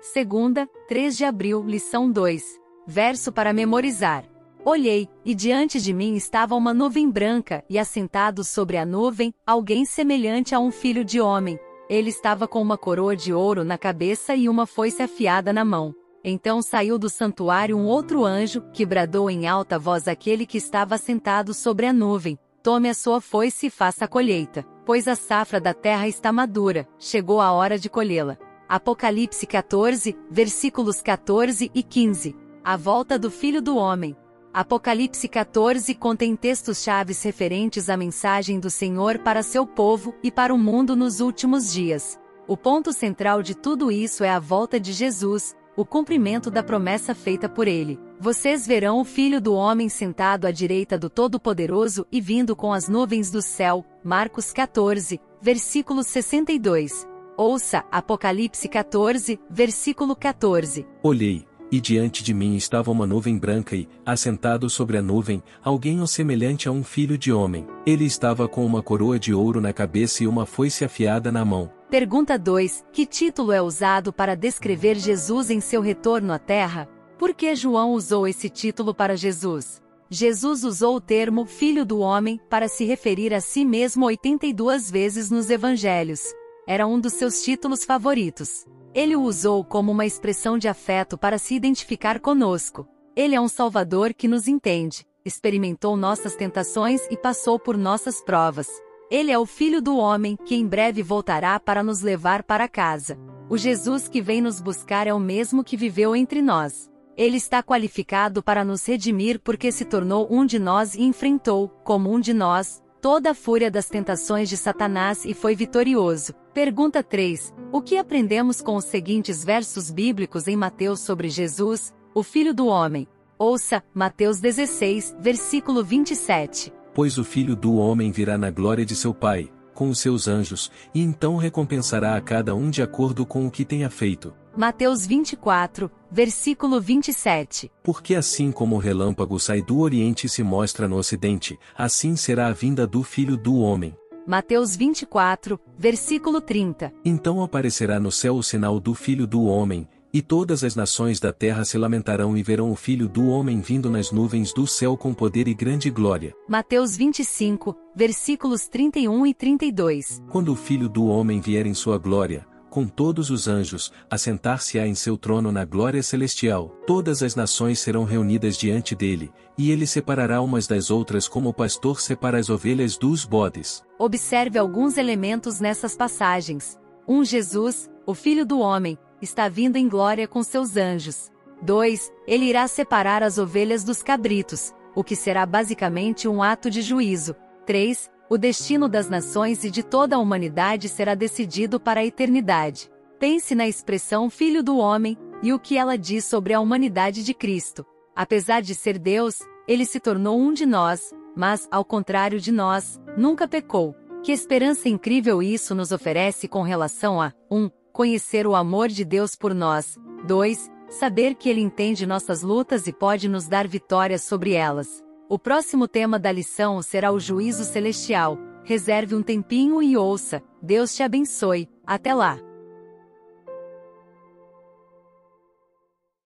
Segunda, 3 de abril, lição 2. Verso para memorizar. Olhei, e diante de mim estava uma nuvem branca, e assentado sobre a nuvem, alguém semelhante a um filho de homem. Ele estava com uma coroa de ouro na cabeça e uma foice afiada na mão. Então saiu do santuário um outro anjo, que bradou em alta voz àquele que estava sentado sobre a nuvem: Tome a sua foice e faça a colheita, pois a safra da terra está madura, chegou a hora de colhê-la. Apocalipse 14, versículos 14 e 15. A volta do Filho do Homem. Apocalipse 14 contém textos chaves referentes à mensagem do Senhor para seu povo e para o mundo nos últimos dias. O ponto central de tudo isso é a volta de Jesus, o cumprimento da promessa feita por ele. Vocês verão o Filho do Homem sentado à direita do Todo-Poderoso e vindo com as nuvens do céu. Marcos 14, versículo 62. Ouça Apocalipse 14, versículo 14. Olhei, e diante de mim estava uma nuvem branca e, assentado sobre a nuvem, alguém o semelhante a um filho de homem. Ele estava com uma coroa de ouro na cabeça e uma foice afiada na mão. Pergunta 2. Que título é usado para descrever Jesus em seu retorno à Terra? Por que João usou esse título para Jesus? Jesus usou o termo Filho do Homem para se referir a si mesmo 82 vezes nos Evangelhos. Era um dos seus títulos favoritos. Ele o usou como uma expressão de afeto para se identificar conosco. Ele é um Salvador que nos entende, experimentou nossas tentações e passou por nossas provas. Ele é o Filho do Homem que em breve voltará para nos levar para casa. O Jesus que vem nos buscar é o mesmo que viveu entre nós. Ele está qualificado para nos redimir porque se tornou um de nós e enfrentou, como um de nós, toda a fúria das tentações de Satanás e foi vitorioso. Pergunta 3. O que aprendemos com os seguintes versos bíblicos em Mateus sobre Jesus, o Filho do Homem? Ouça, Mateus 16, versículo 27. Pois o Filho do Homem virá na glória de seu Pai, com os seus anjos, e então recompensará a cada um de acordo com o que tenha feito. Mateus 24, versículo 27. Porque assim como o relâmpago sai do Oriente e se mostra no Ocidente, assim será a vinda do Filho do Homem. Mateus 24, versículo 30. Então aparecerá no céu o sinal do Filho do Homem, e todas as nações da terra se lamentarão e verão o Filho do Homem vindo nas nuvens do céu com poder e grande glória. Mateus 25, versículos 31 e 32. Quando o Filho do Homem vier em sua glória, com todos os anjos, assentar-se-á em seu trono na glória celestial. Todas as nações serão reunidas diante dele, e ele separará umas das outras como o pastor separa as ovelhas dos bodes. Observe alguns elementos nessas passagens. 1. Um, Jesus, o Filho do Homem, está vindo em glória com seus anjos. 2. Ele irá separar as ovelhas dos cabritos, o que será basicamente um ato de juízo. 3 o destino das nações e de toda a humanidade será decidido para a eternidade. Pense na expressão Filho do Homem e o que ela diz sobre a humanidade de Cristo. Apesar de ser Deus, ele se tornou um de nós, mas, ao contrário de nós, nunca pecou. Que esperança incrível isso nos oferece com relação a 1. Um, conhecer o amor de Deus por nós. 2. Saber que Ele entende nossas lutas e pode nos dar vitórias sobre elas. O próximo tema da lição será o juízo celestial. Reserve um tempinho e ouça. Deus te abençoe. Até lá!